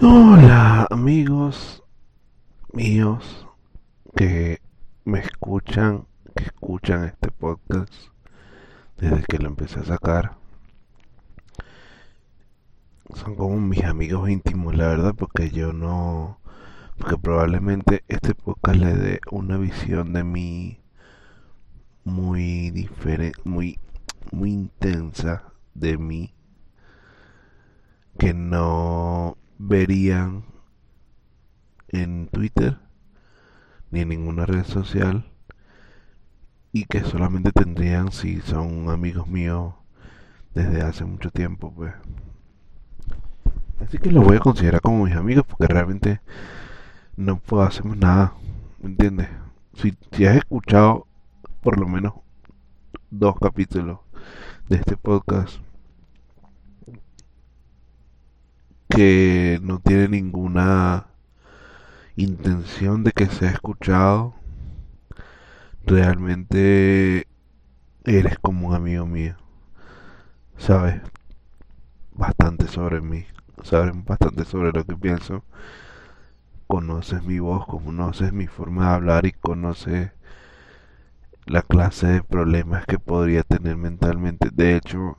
Hola amigos míos que me escuchan, que escuchan este podcast desde que lo empecé a sacar. Son como mis amigos íntimos, la verdad, porque yo no... Porque probablemente este podcast le dé una visión de mí muy diferente, muy, muy intensa de mí que no verían en Twitter ni en ninguna red social y que solamente tendrían si son amigos míos desde hace mucho tiempo pues así que los voy a considerar como mis amigos porque realmente no puedo hacer nada ¿me entiendes? Si, si has escuchado por lo menos dos capítulos de este podcast que no tiene ninguna intención de que sea escuchado, realmente eres como un amigo mío. Sabes bastante sobre mí, sabes bastante sobre lo que pienso. Conoces mi voz, conoces mi forma de hablar y conoces la clase de problemas que podría tener mentalmente. De hecho,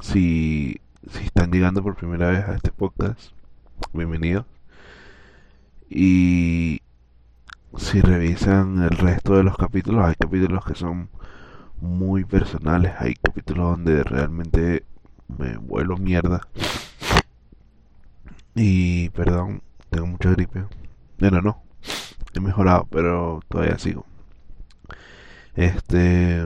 si si están llegando por primera vez a este podcast, bienvenidos. Y si revisan el resto de los capítulos, hay capítulos que son muy personales, hay capítulos donde realmente me vuelo mierda. Y perdón, tengo mucha gripe. Bueno, no, he mejorado, pero todavía sigo. Este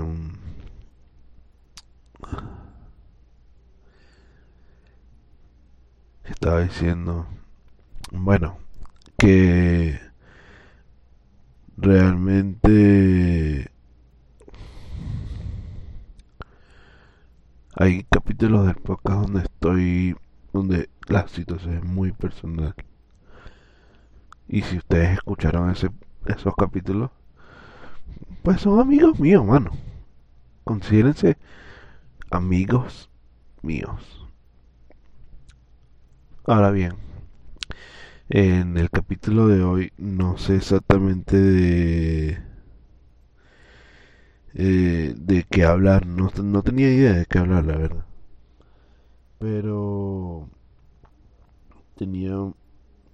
estaba diciendo, bueno, que realmente hay capítulos del podcast donde estoy, donde la situación es muy personal. Y si ustedes escucharon ese, esos capítulos, pues son amigos míos, mano. Considérense amigos míos. Ahora bien, en el capítulo de hoy no sé exactamente de eh, de qué hablar, no, no tenía idea de qué hablar, la verdad. Pero tenía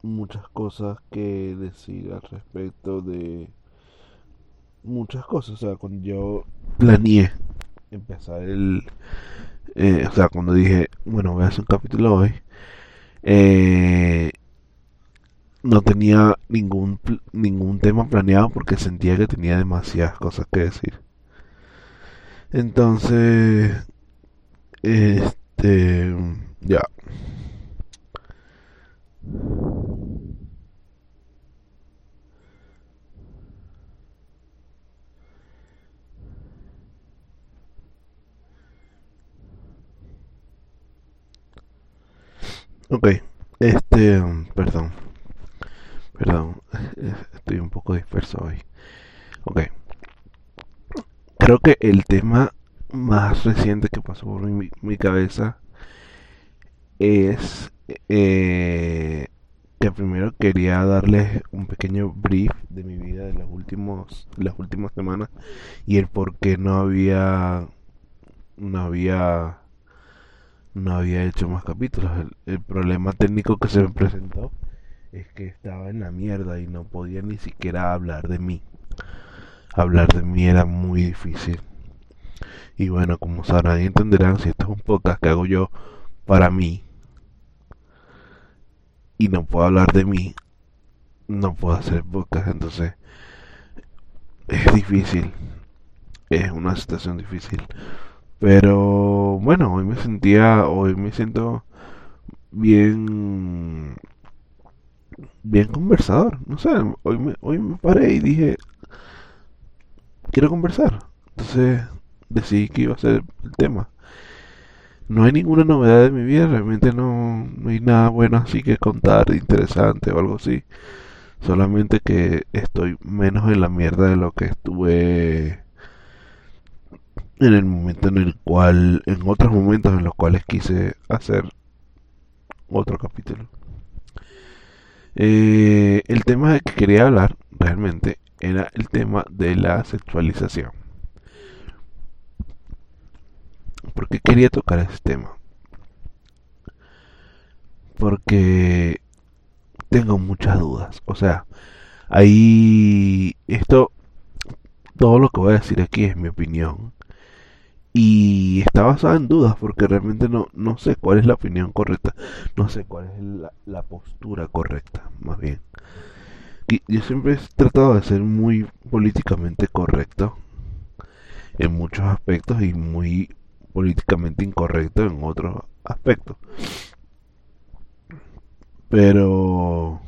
muchas cosas que decir al respecto de muchas cosas. O sea, cuando yo planeé empezar el... Eh, o sea, cuando dije, bueno, voy a hacer un capítulo hoy, eh, no tenía ningún, ningún tema planeado porque sentía que tenía demasiadas cosas que decir. Entonces, este, ya. Ok, este, perdón, perdón, estoy un poco disperso hoy. Ok, creo que el tema más reciente que pasó por mi, cabeza es eh, que primero quería darles un pequeño brief de mi vida de los últimos, las últimas semanas y el por qué no había, no había no había hecho más capítulos. El, problema técnico que se me presentó es que estaba en la mierda y no podía ni siquiera hablar de mí. Hablar de mí era muy difícil. Y bueno, como sabrán y entenderán, si esto es un podcast que hago yo para mí y no puedo hablar de mí, no puedo hacer podcast. Entonces, es difícil. Es una situación difícil. Pero bueno, hoy me sentía, hoy me siento bien, bien conversador. No sé, hoy me, hoy me paré y dije, quiero conversar. Entonces decidí que iba a ser el tema. No hay ninguna novedad de mi vida, realmente no, no hay nada bueno así que contar, interesante o algo así. Solamente que estoy menos en la mierda de lo que estuve en el momento en el cual, en otros momentos en los cuales quise hacer otro capítulo. Eh, el tema de que quería hablar realmente era el tema de la sexualización. ¿Por qué quería tocar ese tema? Porque tengo muchas dudas. O sea, ahí esto, todo lo que voy a decir aquí es mi opinión. Y está basada en dudas porque realmente no, no sé cuál es la opinión correcta. No sé cuál es la, la postura correcta, más bien. Yo siempre he tratado de ser muy políticamente correcto en muchos aspectos y muy políticamente incorrecto en otros aspectos. Pero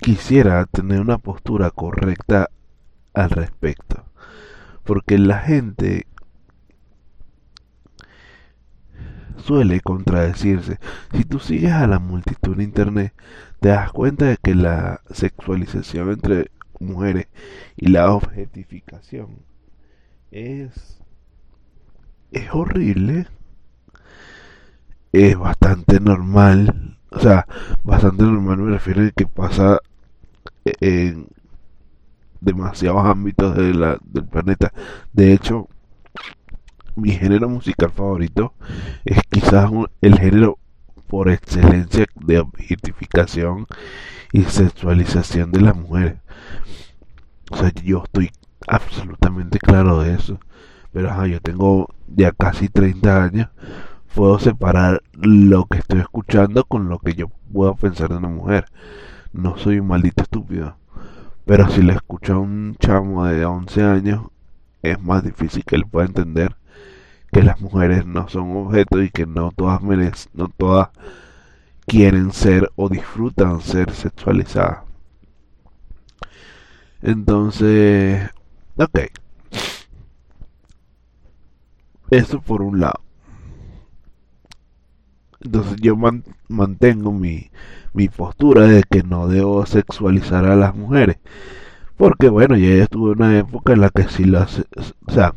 quisiera tener una postura correcta al respecto. Porque la gente suele contradecirse. Si tú sigues a la multitud en internet, te das cuenta de que la sexualización entre mujeres y la objetificación es es horrible es bastante normal o sea bastante normal me refiero a que pasa en demasiados ámbitos de la, del planeta de hecho mi género musical favorito es quizás el género por excelencia de objetificación y sexualización de las mujeres. O sea, yo estoy absolutamente claro de eso. Pero yo tengo ya casi 30 años. Puedo separar lo que estoy escuchando con lo que yo puedo pensar de una mujer. No soy un maldito estúpido. Pero si le escucho a un chamo de 11 años, es más difícil que él pueda entender que las mujeres no son objetos y que no todas merecen, no todas quieren ser o disfrutan ser sexualizadas. Entonces, ok. Eso por un lado. Entonces yo mantengo mi, mi postura de que no debo sexualizar a las mujeres. Porque bueno, ya estuve en una época en la que si las... O sea,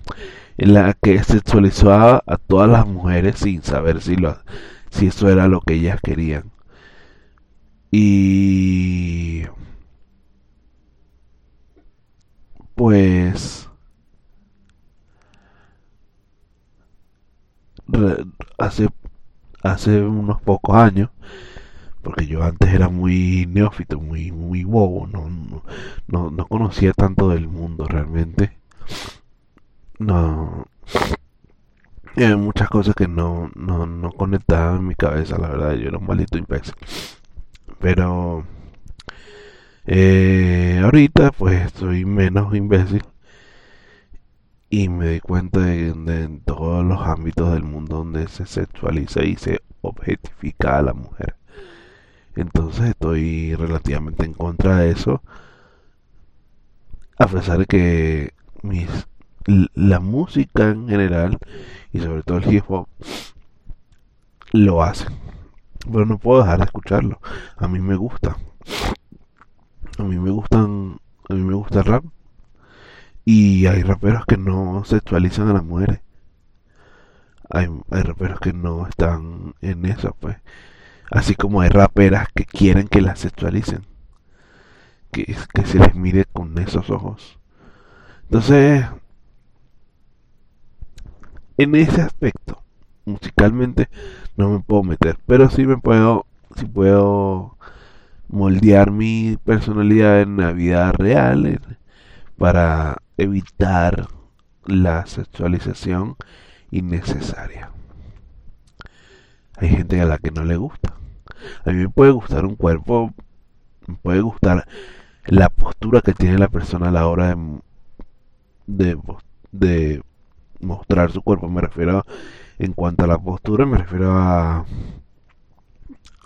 en la que sexualizaba a todas las mujeres sin saber si, lo, si eso era lo que ellas querían. Y pues hace hace unos pocos años porque yo antes era muy neófito muy muy bobo no, no, no conocía tanto del mundo realmente no. Hay muchas cosas que no, no, no conectaban en mi cabeza, la verdad. Yo era un maldito imbécil. Pero. Eh, ahorita, pues, soy menos imbécil. Y me di cuenta de, todos los ámbitos del mundo donde se sexualiza y se objetifica a la mujer. Entonces estoy relativamente en contra de eso. A pesar de que mis la música en general y sobre todo el hip hop lo hacen. Pero no puedo dejar de escucharlo. A mí me gusta. A mí me gustan. A mí me gusta el rap. Y hay raperos que no sexualizan a las mujeres. Hay, hay raperos que no están en eso, pues. Así como hay raperas que quieren que las sexualicen. Que, que se les mire con esos ojos. Entonces, en ese aspecto, musicalmente, no me puedo meter, pero sí me puedo, sí puedo moldear mi personalidad en la vida real para evitar la sexualización innecesaria. Hay gente a la que no le gusta. A mí me puede gustar un cuerpo, me puede gustar la postura que tiene la persona a la hora de, de, mostrar su cuerpo. Me refiero en cuanto a la postura, me refiero a,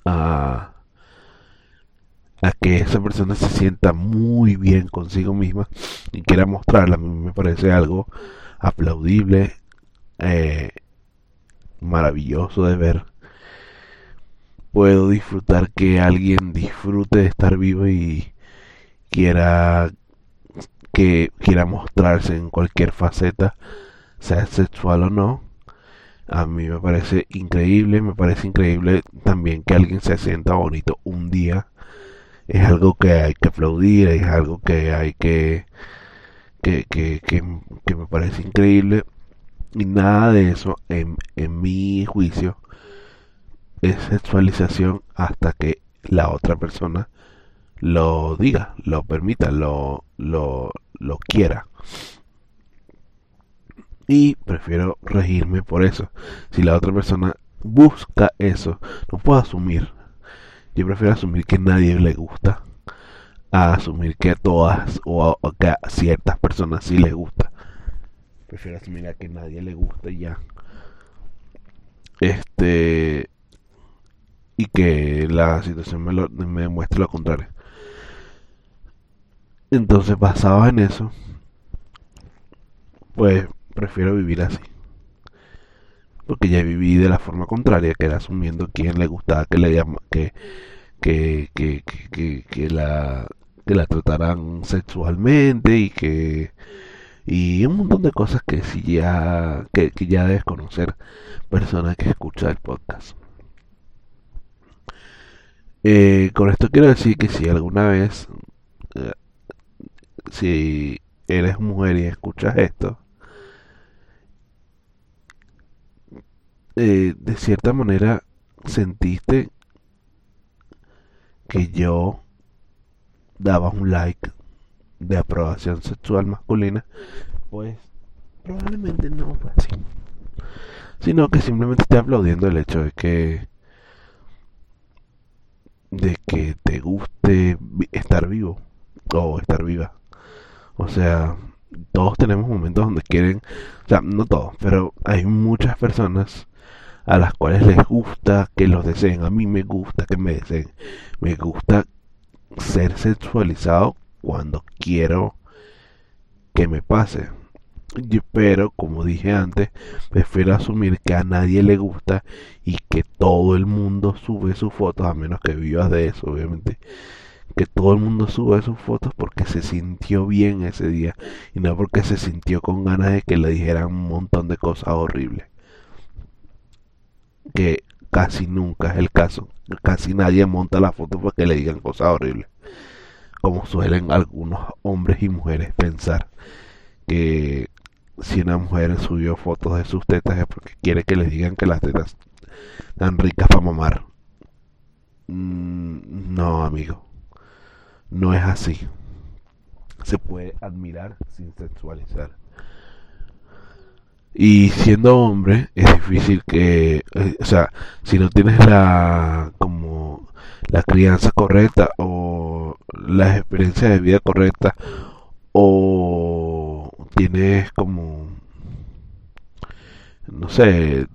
a, a que esa persona se sienta muy bien consigo misma y quiera mostrarla. A mí me parece algo aplaudible, eh, maravilloso de ver. Puedo disfrutar que alguien disfrute de estar vivo y quiera que quiera mostrarse en cualquier faceta sea sexual o no, A mí me parece increíble, me parece increíble también que alguien se sienta bonito un día. Es algo que hay que aplaudir, es algo que hay que que, que, que, me parece increíble. Y nada de eso, en, en mi juicio, es sexualización hasta que la otra persona lo diga, lo permita, lo, lo, lo quiera y prefiero regirme por eso. Si la otra persona busca eso, no puedo asumir. Yo prefiero asumir que a nadie le gusta a asumir que a todas o, que a ciertas personas sí les gusta. Prefiero asumir a que a nadie le gusta ya. Este y que la situación me, lo, me demuestre lo contrario. Entonces, basado en eso, pues prefiero vivir así. Porque ya viví de la forma contraria, que era asumiendo quién le gustaba que le que, que, que, que, que, la que la trataran sexualmente y que y un montón de cosas que si ya que, ya debes conocer personas que escuchan el podcast. Eh, con esto quiero decir que si alguna vez eh, si eres mujer y escuchas esto Eh, de cierta manera sentiste que yo daba un like de aprobación sexual masculina, pues probablemente no así. Sino que simplemente estoy aplaudiendo el hecho de que de que te guste estar vivo o estar viva. O sea, todos tenemos momentos donde quieren, o sea, no todos, pero hay muchas personas a las cuales les gusta que los deseen. A mí me gusta que me deseen. Me gusta ser sexualizado cuando quiero que me pase. Pero, como dije antes, prefiero asumir que a nadie le gusta y que todo el mundo sube sus fotos, a menos que vivas de eso, obviamente. Que todo el mundo sube sus fotos porque se sintió bien ese día y no porque se sintió con ganas de que le dijeran un montón de cosas horribles que casi nunca es el caso. Casi nadie monta la foto porque le digan cosas horribles. Como suelen algunos hombres y mujeres pensar que si una mujer subió fotos de sus tetas es porque quiere que le digan que las tetas están ricas para mamar. Mm, no, amigo. No es así. Se puede admirar sin sexualizar. Y siendo hombre es difícil que, eh, o sea, si no tienes la como la crianza correcta o la experiencia de vida correcta o tienes como no sé,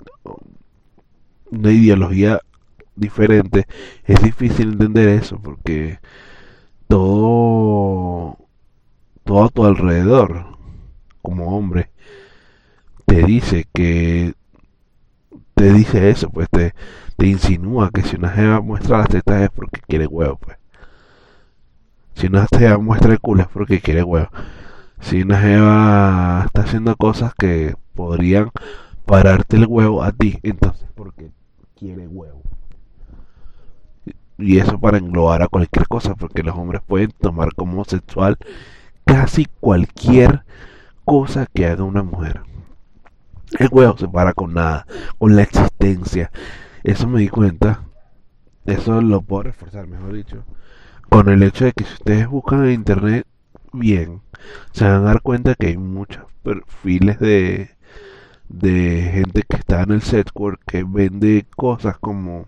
una ideología diferente, es difícil entender eso porque todo todo a tu alrededor como hombre te dice que te dice eso, pues te, insinúa que si una jeva muestra las tetas es porque quiere huevo, pues. Si una jeva muestra el culo es porque quiere huevo. Si una jeva está haciendo cosas que podrían pararte el huevo a ti, entonces porque quiere huevo. Y eso para englobar a cualquier cosa, porque los hombres pueden tomar como sexual casi cualquier cosa que haga una mujer. El huevo se para con nada, con la existencia. Eso me di cuenta. Eso lo puedo reforzar, mejor dicho. Con el hecho de que si ustedes buscan en internet bien, se van a dar cuenta que hay muchos perfiles de, de gente que está en el setwork que vende cosas como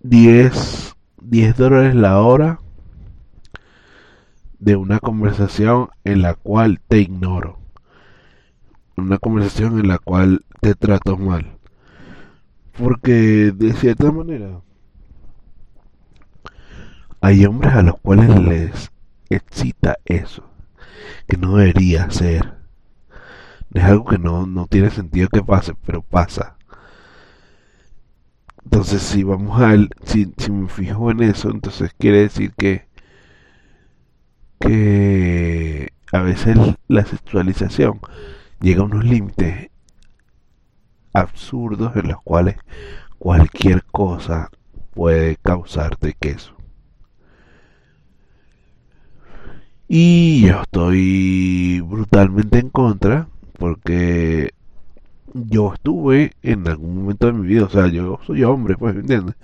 10, 10 dólares la hora de una conversación en la cual te ignoro una conversación en la cual te trato mal. Porque de cierta manera hay hombres a los cuales les excita eso, que no debería ser. Es algo que no, no tiene sentido que pase, pero pasa. Entonces, si vamos a si, si me fijo en eso, entonces quiere decir que que a veces la sexualización llega a unos límites absurdos en los cuales cualquier cosa puede causarte queso. Y yo estoy brutalmente en contra porque yo estuve en algún momento de mi vida, o sea, yo soy hombre, pues, ¿me entiendes?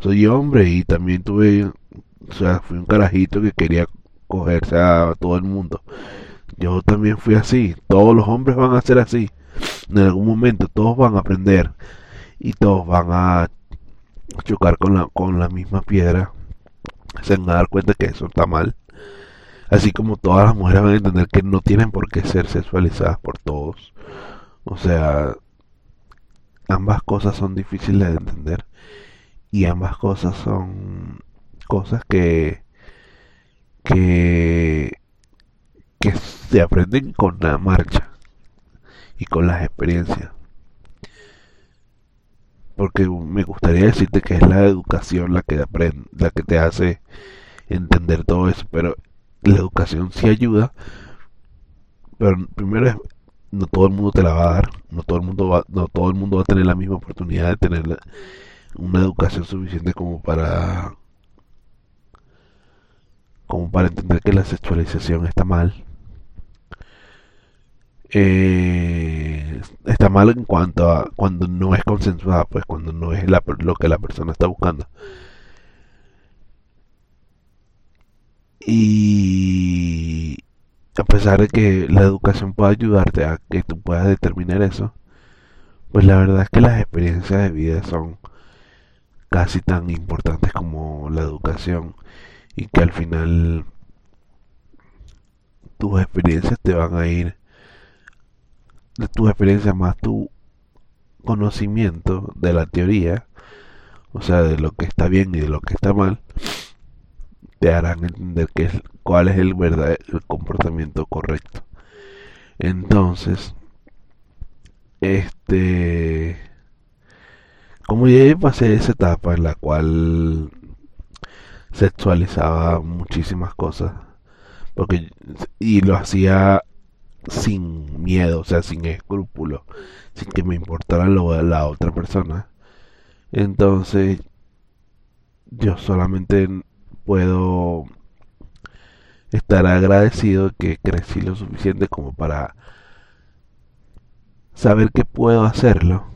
Soy hombre y también tuve, o sea, fui un carajito que quería cogerse a todo el mundo. Yo también fui así, todos los hombres van a ser así. En algún momento todos van a aprender y todos van a chocar con la, con la misma piedra. Se van a dar cuenta que eso está mal. Así como todas las mujeres van a entender que no tienen por qué ser sexualizadas por todos. O sea, ambas cosas son difíciles de entender. Y ambas cosas son cosas que que que se aprenden con la marcha y con las experiencias. Porque me gustaría decirte que es la educación la que aprende, la que te hace entender todo eso, pero la educación sí ayuda, pero primero es, no todo el mundo te la va a dar, no todo el mundo va, no todo el mundo va a tener la misma oportunidad de tener una educación suficiente como para como para entender que la sexualización está mal. Eh, está mal en cuanto a cuando no es consensuada, pues cuando no es lo que la persona está buscando. Y a pesar de que la educación pueda ayudarte a que tú puedas determinar eso, pues la verdad es que las experiencias de vida son casi tan importantes como la educación y que al final tus experiencias te van a ir de tus experiencias más tu conocimiento de la teoría o sea de lo que está bien y de lo que está mal te harán entender qué es, cuál es el verdadero el comportamiento correcto. Entonces, este, como ya pasé esa etapa en la cual sexualizaba muchísimas cosas, porque y lo hacía sin miedo, o sea, sin escrúpulo, sin que me importara lo de la otra persona. Entonces, yo solamente puedo estar agradecido que crecí lo suficiente como para saber que puedo hacerlo.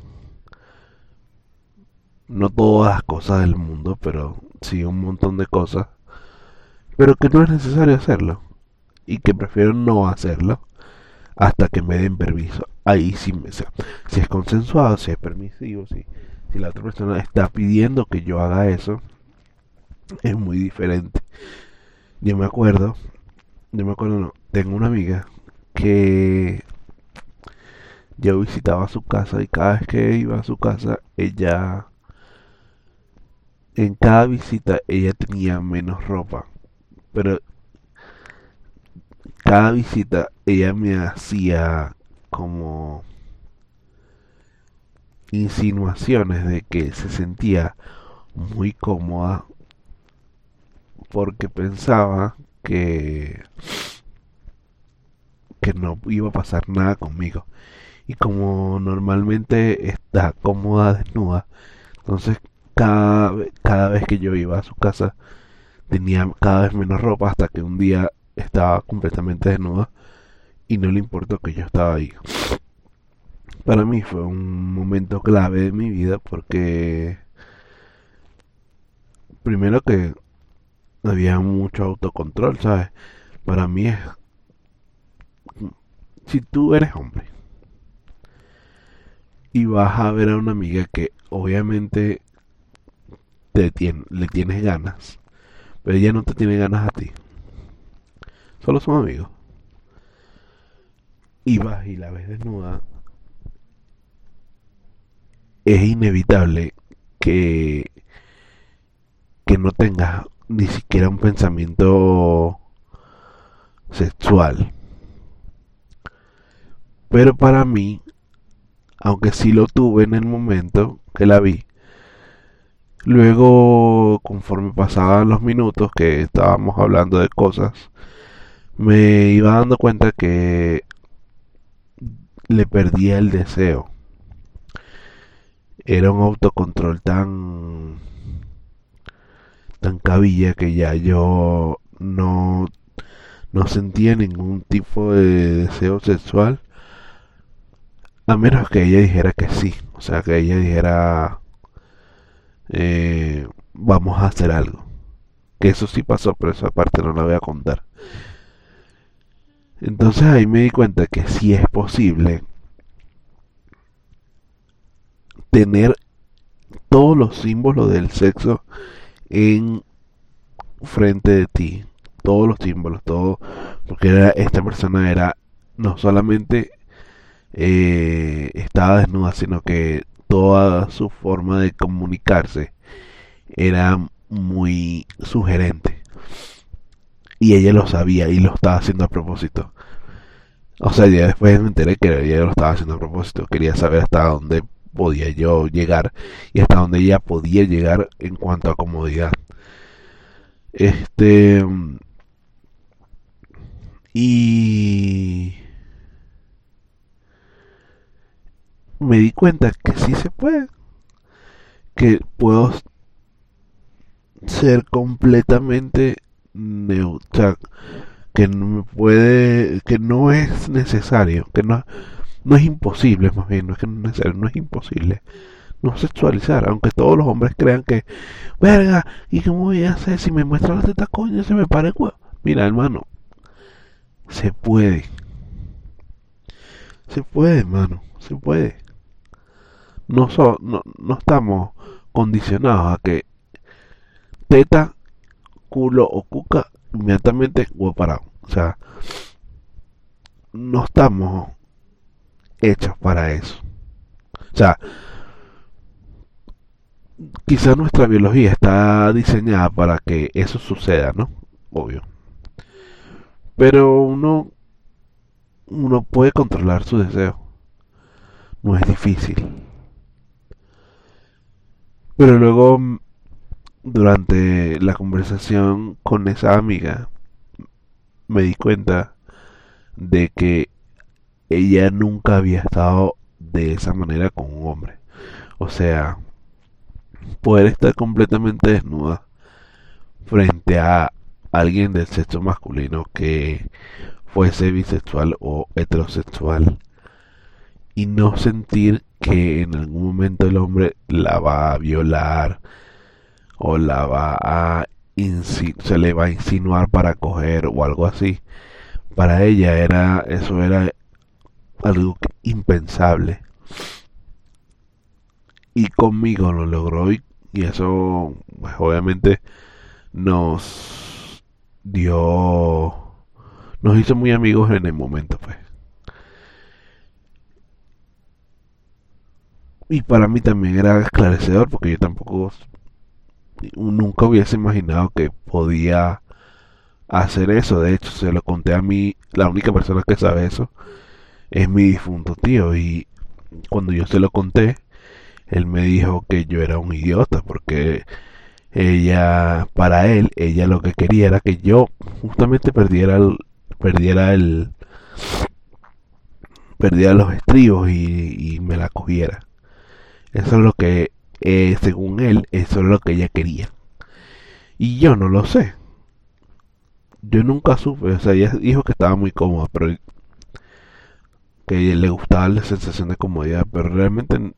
No todas las cosas del mundo, pero sí un montón de cosas. Pero que no es necesario hacerlo. Y que prefiero no hacerlo hasta que me den permiso. Ahí sí me sea, si es consensuado, si es permisivo, si, si la otra persona está pidiendo que yo haga eso, es muy diferente. Yo me acuerdo, yo me acuerdo, no, tengo una amiga que yo visitaba su casa y cada vez que iba a su casa, ella, en cada visita, ella tenía menos ropa, pero cada visita ella me hacía como insinuaciones de que se sentía muy cómoda porque pensaba que que no iba a pasar nada conmigo. Y como normalmente está cómoda desnuda entonces cada, cada vez que yo iba a su casa tenía cada vez menos ropa hasta que un día estaba completamente desnuda y no le importó que yo estaba ahí para mí fue un momento clave de mi vida porque primero que había mucho autocontrol, ¿sabes? Para mí es... Si tú eres hombre y vas a ver a una amiga que obviamente te tiene, le tienes ganas, pero ella no te tiene ganas a ti. Solo son amigos. Y vas y la ves desnuda. Es inevitable que que no tengas ni siquiera un pensamiento sexual. Pero para mí, aunque sí lo tuve en el momento que la vi, luego conforme pasaban los minutos que estábamos hablando de cosas, me iba dando cuenta que le perdía el deseo. era un autocontrol tan tan cabilla que ya yo no no sentía ningún tipo de deseo sexual a menos que ella dijera que sí o sea que ella dijera eh, vamos a hacer algo que eso sí pasó pero esa parte no la voy a contar entonces ahí me di cuenta que sí es posible tener todos los símbolos del sexo en frente de ti. Todos los símbolos, todo. Porque era, esta persona era no solamente eh, estaba desnuda, sino que toda su forma de comunicarse era muy sugerente. Y ella lo sabía y lo estaba haciendo a propósito. O sea, ya después me enteré que ella lo estaba haciendo a propósito. Quería saber hasta dónde podía yo llegar y hasta donde ella podía llegar en cuanto a comodidad. Este y me di cuenta que sí se puede, que puedo ser completamente que no puede, que no es necesario, que no no es imposible, más bien, no es que no es necesario, no es imposible no sexualizar, aunque todos los hombres crean que, verga, ¿y cómo voy a hacer si me muestra las tetas coño se me para el Mira, hermano, se puede. Se puede, hermano, se puede. No, no, no estamos condicionados a que teta, culo o cuca inmediatamente huevo parado. O sea, no estamos hechos para eso. O sea, quizá nuestra biología está diseñada para que eso suceda, ¿no? Obvio. Pero uno, uno puede controlar su deseo. No es difícil. Pero luego, durante la conversación con esa amiga, me di cuenta de que ella nunca había estado de esa manera con un hombre. O sea, poder estar completamente desnuda frente a alguien del sexo masculino que fuese bisexual o heterosexual y no sentir que en algún momento el hombre la va a violar o la va a se le va a insinuar para coger o algo así para ella era eso era algo impensable. Y conmigo lo logró y, eso pues, obviamente nos dio, nos hizo muy amigos en el momento pues. Y para mí también era esclarecedor porque yo tampoco nunca hubiese imaginado que podía hacer eso. De hecho, se lo conté a mí, la única persona que sabe eso es mi difunto tío y cuando yo se lo conté, él me dijo que yo era un idiota porque ella, para él, ella lo que quería era que yo justamente perdiera el, perdiera el, perdiera los estribos y, me la cogiera. Eso es lo que, eh, según él, eso es lo que ella quería. Y yo no lo sé. Yo nunca supe, o sea, ella dijo que estaba muy cómoda, pero que le gustaba la sensación de comodidad, pero realmente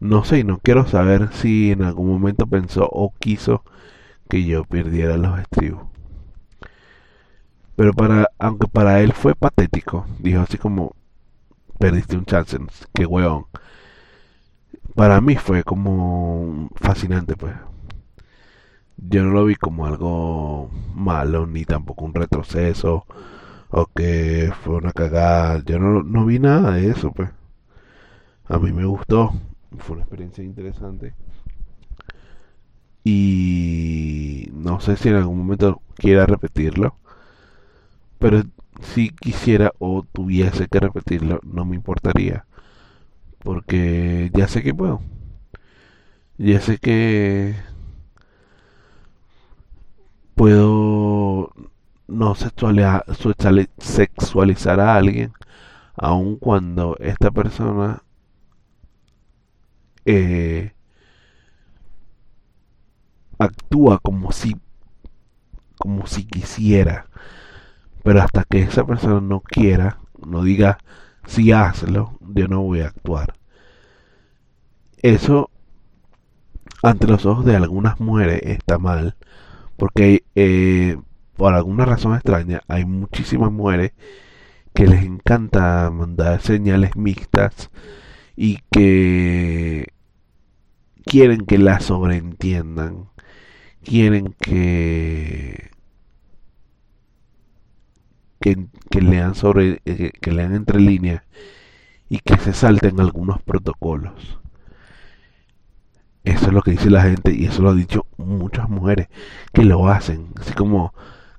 no sé y no quiero saber si en algún momento pensó o quiso que yo perdiera los estribos. Pero para, aunque para él fue patético, dijo así como, perdiste un chance, qué hueón. Para mí fue como fascinante, pues. Yo no lo vi como algo malo, ni tampoco un retroceso o que fue una cagada. Yo no, no vi nada de eso, pues. A mí me gustó, fue una experiencia interesante. Y no sé si en algún momento quiera repetirlo, pero si quisiera o tuviese que repetirlo, no me importaría, porque ya sé que puedo. Ya sé que puedo no sexualizar a alguien, aun cuando esta persona eh, actúa como si como si quisiera pero hasta que esa persona no quiera no diga si hazlo yo no voy a actuar. Eso ante los ojos de algunas mujeres está mal porque eh, por alguna razón extraña hay muchísimas mujeres que les encanta mandar señales mixtas y que quieren que la sobreentiendan quieren que que, lean sobre eh, que, lean entre líneas y que se salten algunos protocolos eso es lo que dice la gente y eso lo han dicho muchas mujeres que lo hacen así como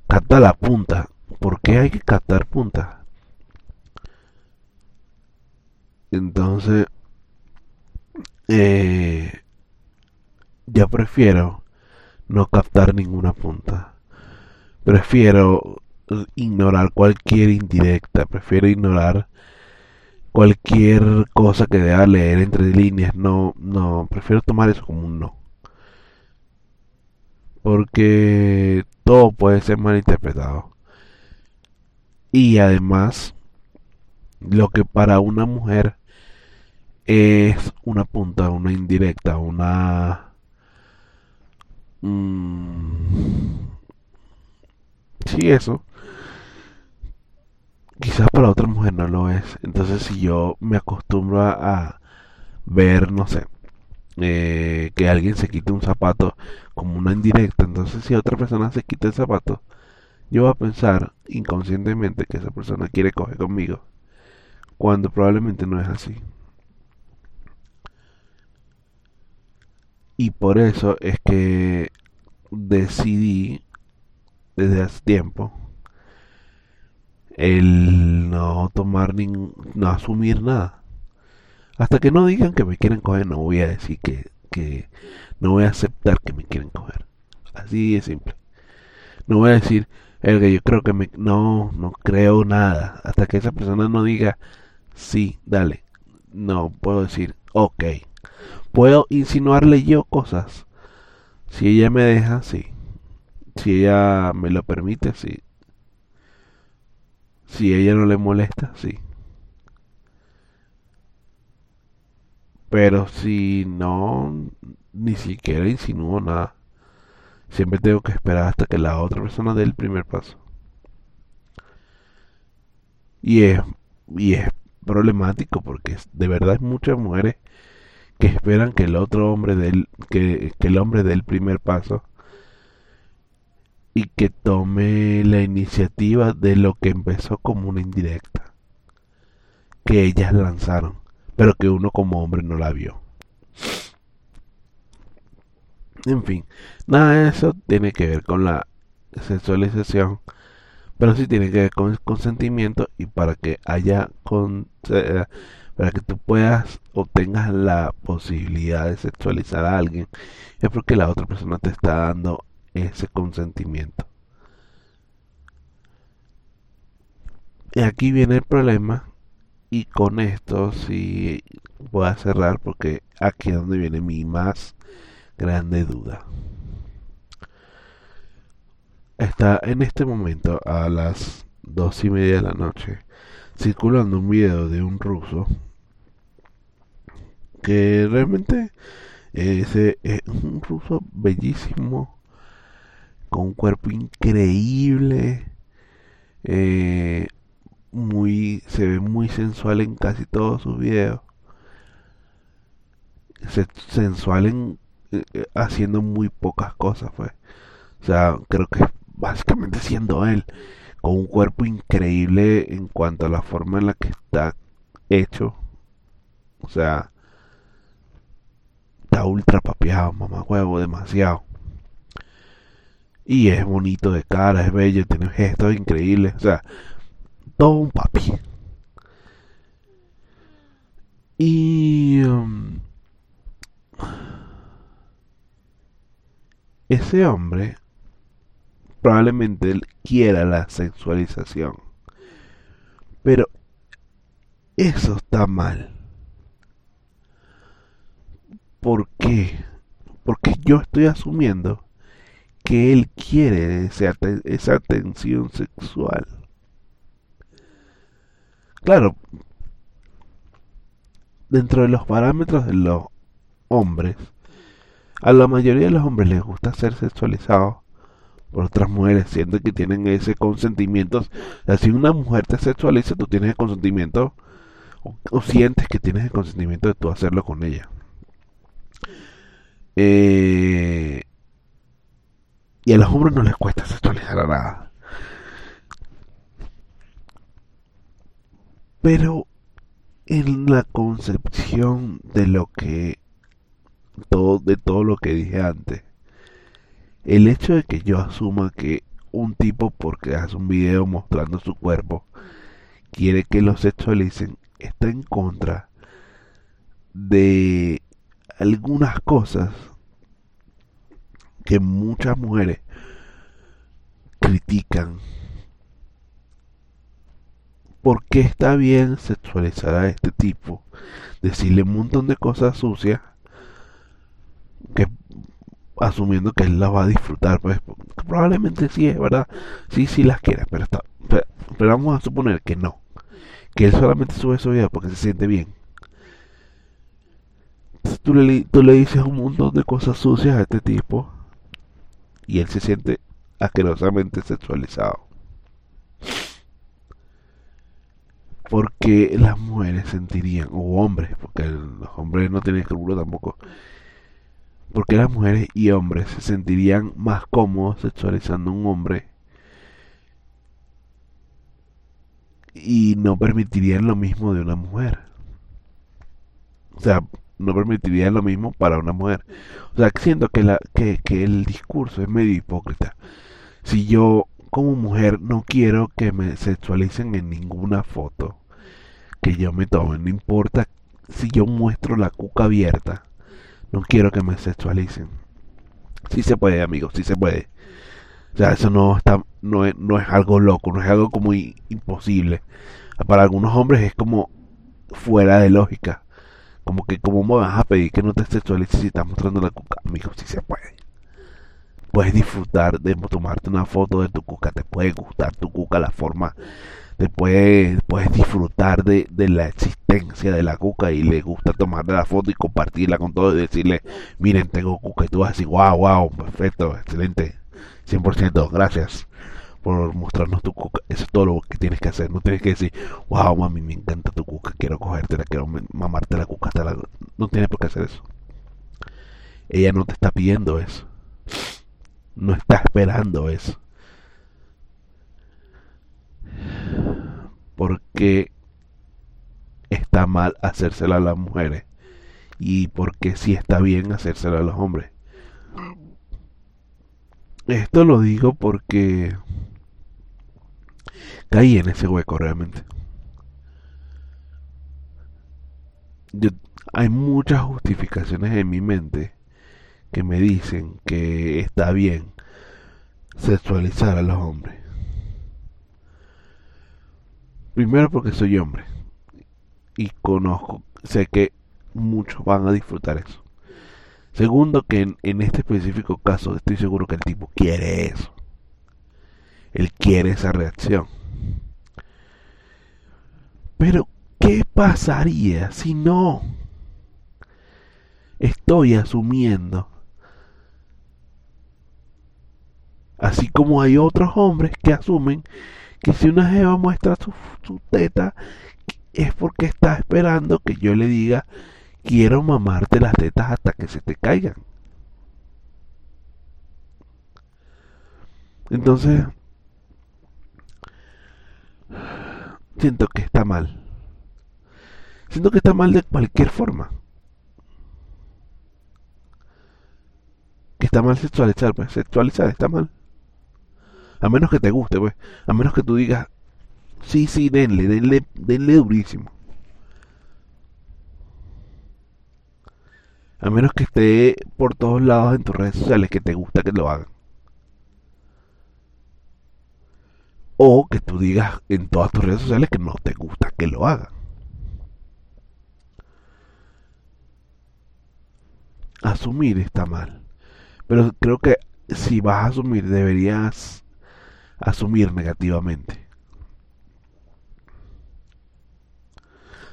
capta la punta ¿por qué hay que captar punta? entonces eh, ya prefiero no captar ninguna punta. Prefiero ignorar cualquier indirecta, prefiero ignorar cualquier cosa que deba leer entre líneas, no, no, prefiero tomar eso como un no. Porque todo puede ser malinterpretado. Y además, lo que para una mujer es una punta, una indirecta, una Mm. Sí, eso. Quizás para otra mujer no lo es. Entonces si yo me acostumbro a, ver, no sé, eh, que alguien se quite un zapato como una indirecta, entonces si otra persona se quita el zapato, yo voy a pensar inconscientemente que esa persona quiere coger conmigo, cuando probablemente no es así. Y por eso es que decidí desde hace tiempo el no tomar ni no asumir nada. Hasta que no digan que me quieren coger, no voy a decir que, que no voy a aceptar que me quieren coger. Así de simple. No voy a decir, el que yo creo que me, no, no creo nada. Hasta que esa persona no diga, sí, dale. No puedo decir, ok. Puedo insinuarle yo cosas. Si ella me deja, sí. Si ella me lo permite, sí. Si ella no le molesta, sí. Pero si no, ni siquiera insinúo nada. Siempre tengo que esperar hasta que la otra persona dé el primer paso. Y es, y es problemático porque de verdad hay muchas mujeres que esperan que el otro hombre del que, que el hombre dé el primer paso y que tome la iniciativa de lo que empezó como una indirecta que ellas lanzaron pero que uno como hombre no la vio. En fin nada de eso tiene que ver con la sexualización pero sí tiene que ver con el consentimiento y para que haya con, eh, para que tú puedas o tengas la posibilidad de sexualizar a alguien, es porque la otra persona te está dando ese consentimiento. Y aquí viene el problema y con esto sí voy a cerrar porque aquí es donde viene mi más grande duda. Está en este momento a las dos y media de la noche circulando un video de un ruso que realmente es, un ruso bellísimo, con un cuerpo increíble, eh, muy, se ve muy sensual en casi todos sus videos, sensual en eh, haciendo muy pocas cosas, pues. O sea, creo que básicamente siendo él, con un cuerpo increíble en cuanto a la forma en la que está hecho. O sea, está ultra papeado, mamá huevo, demasiado. Y es bonito de cara, es bello, tiene gestos increíbles, o sea, todo un papi. Y um, ese hombre probablemente él quiera la sexualización. Pero eso está mal. ¿Por qué? Porque yo estoy asumiendo que él quiere esa, esa atención sexual. Claro, dentro de los parámetros de los hombres, a la mayoría de los hombres les gusta ser sexualizados por otras mujeres, siendo que tienen ese consentimiento. O si una mujer te sexualiza, tú tienes el consentimiento, o, sientes que tienes el consentimiento de tú hacerlo con ella. Eh, y a los hombres no les cuesta sexualizar a nada. Pero en la concepción de lo que todo de todo lo que dije antes el hecho de que yo asuma que un tipo porque hace un video mostrando su cuerpo quiere que lo sexualicen está en contra de algunas cosas que muchas mujeres critican ¿Por qué está bien sexualizar a este tipo? Decirle un montón de cosas sucias que asumiendo que él las va a disfrutar, pues probablemente sí es verdad, sí, sí las quiere, pero, está, pero, vamos a suponer que no, que él solamente sube esos videos porque se siente bien. tú le, tú le dices un montón de cosas sucias a este tipo y él se siente asquerosamente sexualizado. porque las mujeres sentirían, o hombres, porque los hombres no tienen escrúpulos tampoco, porque las mujeres y hombres se sentirían más cómodos sexualizando a un hombre y no permitirían lo mismo de una mujer. O sea, no permitirían lo mismo para una mujer. O sea, siento que, la, que el discurso es medio hipócrita. Si yo como mujer no quiero que me sexualicen en ninguna foto que yo me tome. No importa si yo muestro la cuca abierta. No quiero que me sexualicen. Sí se puede, amigos, sí se puede. O sea, eso no está, no es, no es algo loco, no es algo como imposible. Para algunos hombres es como fuera de lógica. Como que, como me vas a pedir que no te sexualices si estás mostrando la cuca? Amigos, sí se puede puedes disfrutar de tomarte una foto de tu cuca, te puede gustar tu cuca, la forma, te puedes, puedes disfrutar de, la existencia de la cuca y le gusta tomarle la foto y compartirla con todos y decirle, miren, tengo cuca y tú vas a decir, wow, wow, perfecto, excelente, 100%, gracias por mostrarnos tu cuca. Eso es todo lo que tienes que hacer. No tienes que decir, wow, mami, me encanta tu cuca, quiero cogértela, quiero mamarte la cuca. No tienes por qué hacer eso. Ella no te está pidiendo eso no está esperando eso. Porque está mal hacérselo a las mujeres y porque sí está bien hacérselo a los hombres. Esto lo digo porque caí en ese hueco realmente. hay muchas justificaciones en mi mente que me dicen que está bien sexualizar a los hombres. Primero porque soy hombre y conozco, sé que muchos van a disfrutar eso. Segundo que en, este específico caso estoy seguro que el tipo quiere eso. Él quiere esa reacción. Pero, ¿qué pasaría si no? Estoy asumiendo Así como hay otros hombres que asumen que si una jeva muestra su, teta es porque está esperando que yo le diga quiero mamarte las tetas hasta que se te caigan. Entonces, siento que está mal. Siento que está mal de cualquier forma. Que está mal sexualizar, pues sexualizar está mal. A menos que te guste, pues. A menos que tú digas, sí, sí, denle, denle, denle durísimo. A menos que esté por todos lados en tus redes sociales que te gusta que lo hagan. O que tú digas en todas tus redes sociales que no te gusta que lo hagan. asumir está mal. Pero creo que si vas a asumir, deberías asumir negativamente.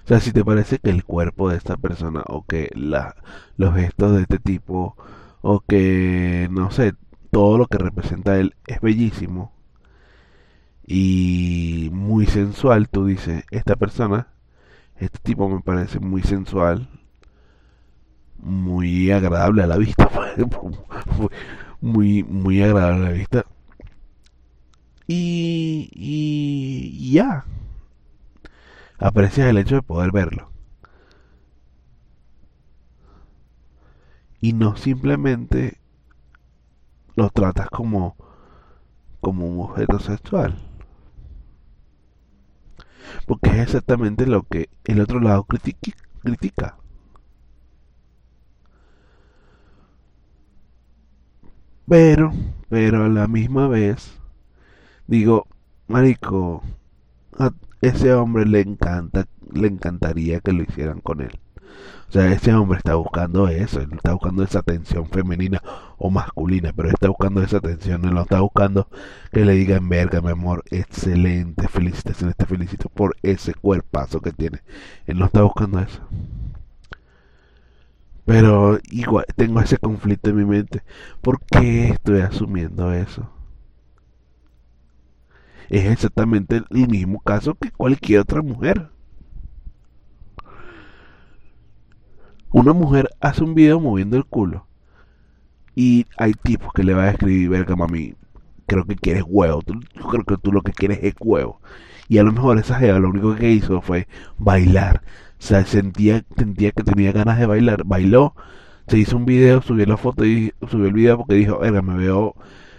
O sea, si te parece que el cuerpo de esta persona o que la, los gestos de este tipo o que, no sé, todo lo que representa él es bellísimo y muy sensual, tú dices, esta persona, este tipo me parece muy sensual, muy agradable a la vista, muy, muy agradable a la vista. Y, ya, aprecias el hecho de poder verlo. Y no simplemente lo tratas como, como un objeto sexual. Porque es exactamente lo que el otro lado critica. Pero, pero a la misma vez, digo, Marico, a ese hombre le encanta, le encantaría que lo hicieran con él. O sea, ese hombre está buscando eso, él está buscando esa atención femenina o masculina, pero está buscando esa atención, él no está buscando que le digan, verga, mi amor, excelente, felicitaciones, te felicito por ese cuerpazo que tiene. Él no está buscando eso. Pero igual tengo ese conflicto en mi mente. ¿Por qué estoy asumiendo eso? Es exactamente el mismo caso que cualquier otra mujer. Una mujer hace un video moviendo el culo. Y hay tipos que le van a escribir, verga mami, creo que quieres huevo. Yo creo que tú lo que quieres es huevo. Y a lo mejor esa jeva lo único que hizo fue bailar. O sea, sentía, sentía que tenía ganas de bailar. Bailó, se hizo un video, subió la foto y subió el video porque dijo, verga, me veo,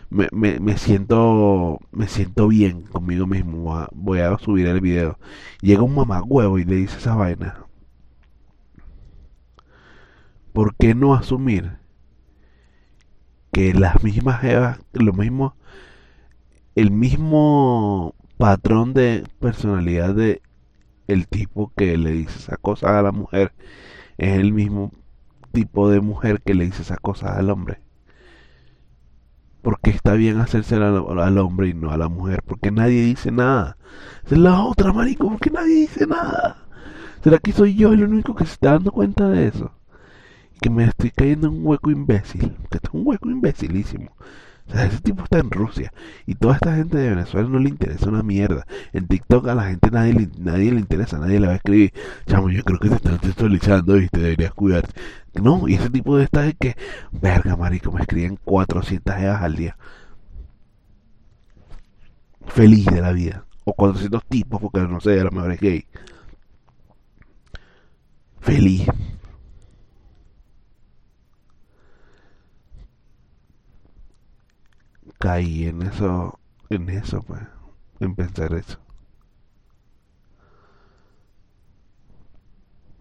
me, me, me siento, me siento bien conmigo mismo. Voy a, subir el video. Llega un mamá huevo y le dice esa vaina. ¿Por qué no asumir que las mismas Evas, lo mismo, el mismo patrón de personalidad de el tipo que le dice esa cosa a la mujer es el mismo tipo de mujer que le dice esa cosa al hombre? Porque está bien hacerse al, hombre y no a la mujer, porque nadie dice nada. Es la otra, marico, porque nadie dice nada. ¿Será que soy yo el único que se está dando cuenta de eso? Que me estoy cayendo en un hueco imbécil, que es un hueco imbécilísimo. O sea, ese tipo está en Rusia y toda esta gente de Venezuela no le interesa una mierda. En TikTok a la gente nadie le, nadie le interesa, nadie le va a escribir, chamo, yo creo que te están textualizando y te deberías cuidarte. No, y ese tipo de esta es que, verga, marico, me escriben 400 evas al día. Feliz de la vida. O 400 tipos, porque no sé, a lo mejor es gay. Feliz. Caí en eso, en eso, pues, en pensar eso.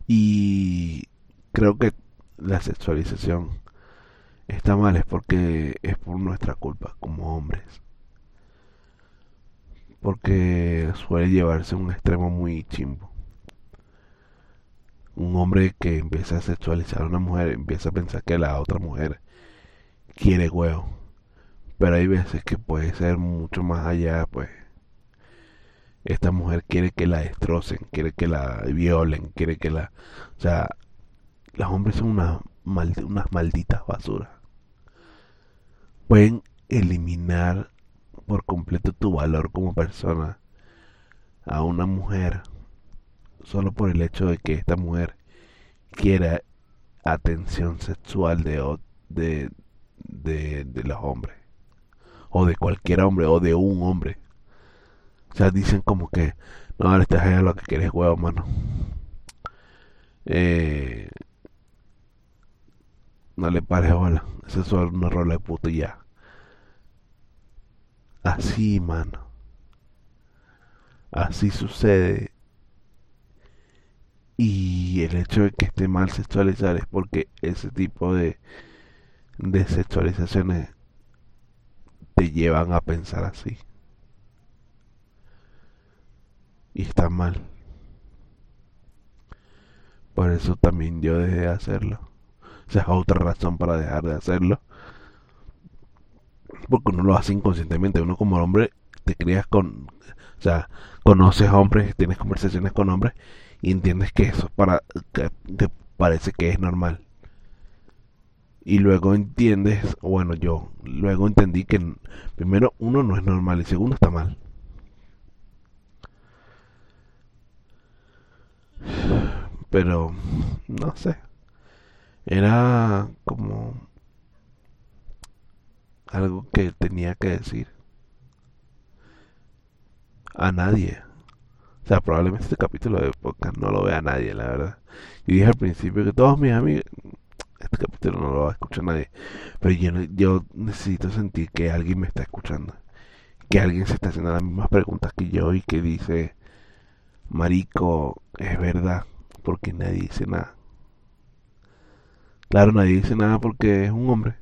Y creo que la sexualización está mal es porque es por nuestra culpa como hombres. Porque suele llevarse a un extremo muy chimbo. Un hombre que empieza a sexualizar a una mujer empieza a pensar que la otra mujer quiere huevo pero hay veces que puede ser mucho más allá, pues. Esta mujer quiere que la destrocen, quiere que la violen, quiere que la... O sea, los hombres son una unas malditas basuras. Pueden eliminar por completo tu valor como persona a una mujer solo por el hecho de que esta mujer quiera atención sexual de, de, de, de los hombres o de cualquier hombre o de un hombre. O sea, dicen como que, no, este es lo que quieres, huevo, mano. Eh, no le pares hola. Eso es una rola de puto ya. Así, mano. Así sucede. Y el hecho de que esté mal sexualizar es porque ese tipo de, de sexualizaciones te llevan a pensar así. Y está mal. Por eso también yo dejé de hacerlo. Esa es otra razón para dejar de hacerlo. Porque uno lo hace inconscientemente. Uno como hombre te crías con... O sea, conoces hombres, tienes conversaciones con hombres y entiendes que eso para que, parece que es normal. Y luego entiendes, bueno, yo luego entendí que primero uno no es normal y segundo está mal. Pero no sé. Era como algo que tenía que decir a nadie. O sea, probablemente este capítulo de podcast no lo vea nadie, la verdad. Y dije al principio que todos mis amigos, este capítulo no lo va a escuchar nadie. Pero yo, yo necesito sentir que alguien me está escuchando. Que alguien se está haciendo las mismas preguntas que yo y que dice, Marico, es verdad, porque nadie dice nada. Claro, nadie dice nada porque es un hombre.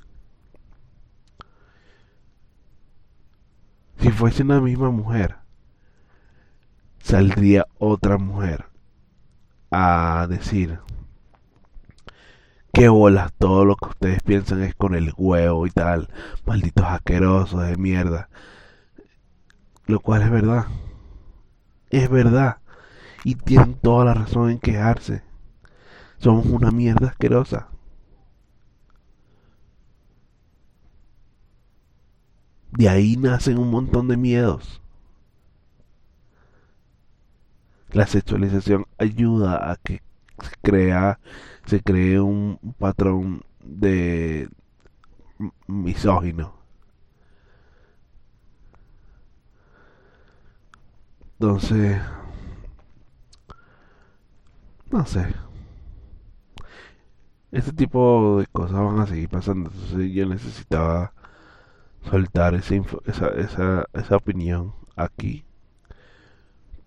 Si fuese una misma mujer, saldría otra mujer a decir que bolas, todo lo que ustedes piensan es con el huevo y tal, malditos asquerosos de mierda. Lo cual es verdad. Es verdad. Y tienen toda la razón en quejarse. Somos una mierda asquerosa. De ahí nacen un montón de miedos. La sexualización ayuda a que se crea se cree un patrón de misógino. Entonces, no sé. Este tipo de cosas van a seguir pasando. Entonces yo necesitaba soltar esa, esa, esa, esa opinión aquí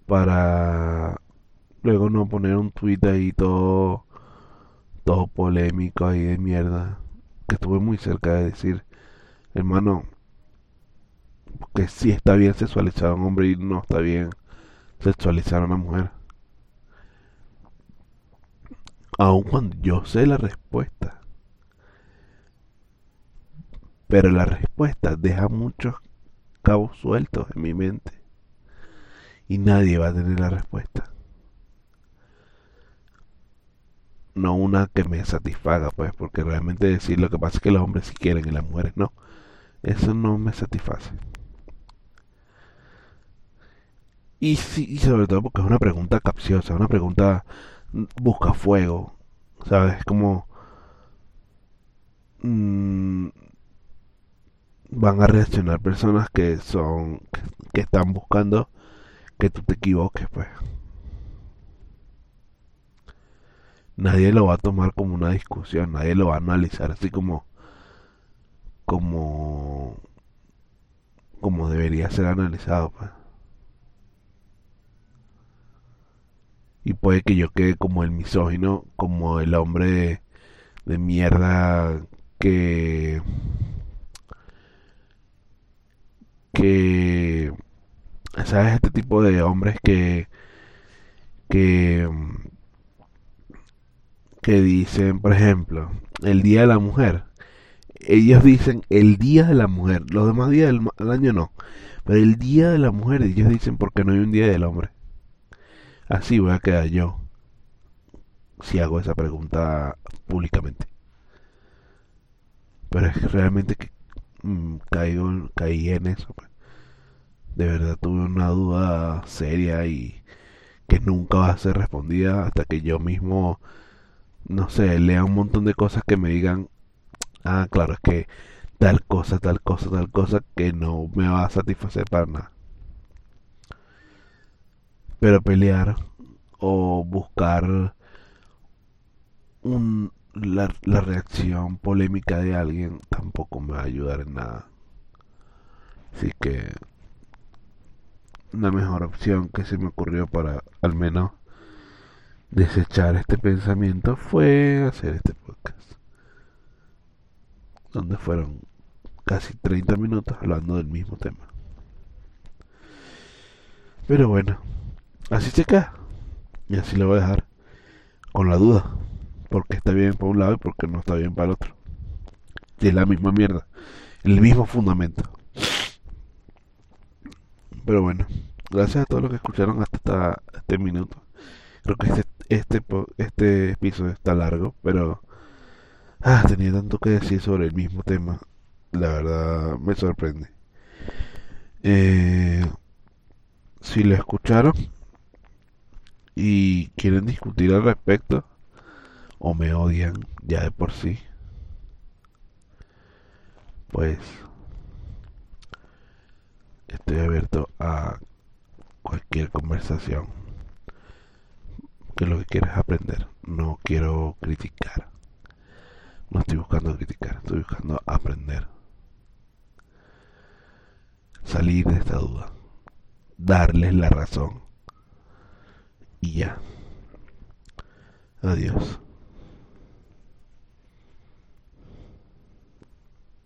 para luego no poner un tweet ahí todo todo polémico ahí de mierda que estuve muy cerca de decir hermano que sí está bien sexualizar a un hombre y no está bien sexualizar a una mujer aun cuando yo sé la respuesta. Pero la respuesta deja muchos cabos sueltos en mi mente. Y nadie va a tener la respuesta. No una que me satisfaga, pues, porque realmente decir lo que pasa es que los hombres sí quieren y las mujeres no. Eso no me satisface. Y, sí, y sobre todo porque es una pregunta capciosa, una pregunta busca fuego, ¿sabes? Como... Mm, van a reaccionar personas que son que están buscando que tú te equivoques, pues. Nadie lo va a tomar como una discusión, nadie lo va a analizar así como como como debería ser analizado, pues. Y puede que yo quede como el misógino, como el hombre de, de mierda que que ¿Sabes? Este tipo de hombres que, que, que dicen, por ejemplo, el Día de la Mujer. Ellos dicen el Día de la Mujer. Los demás días del, año no. Pero el Día de la Mujer, ellos dicen porque no hay un Día del Hombre. Así voy a quedar yo si hago esa pregunta públicamente. Pero es que realmente que, mm, caigo, caí en eso. Pues de verdad tuve una duda seria y que nunca va a ser respondida hasta que yo mismo, no sé, lea un montón de cosas que me digan, ah, claro, es que tal cosa, tal cosa, tal cosa que no me va a satisfacer para nada. Pero pelear o buscar un, la, la reacción polémica de alguien tampoco me va a ayudar en nada. Así que la mejor opción que se me ocurrió para al menos desechar este pensamiento fue hacer este podcast. Donde fueron casi 30 minutos hablando del mismo tema. Pero bueno, así se queda. Y así lo voy a dejar con la duda. por qué está bien para un lado y por qué no está bien para el otro. Y es la misma mierda, el mismo fundamento. Pero bueno, gracias a todos los que escucharon hasta este minuto. Creo que este, este, este episodio está largo, pero ah, tenía tanto que decir sobre el mismo tema. La verdad me sorprende. Eh, si lo escucharon y quieren discutir al respecto, o me odian ya de por sí, pues estoy abierto a cualquier conversación que lo que quiero es aprender. No quiero criticar. No estoy buscando criticar estoy buscando aprender. Salir de esta duda. Darles la razón. Y ya. Adiós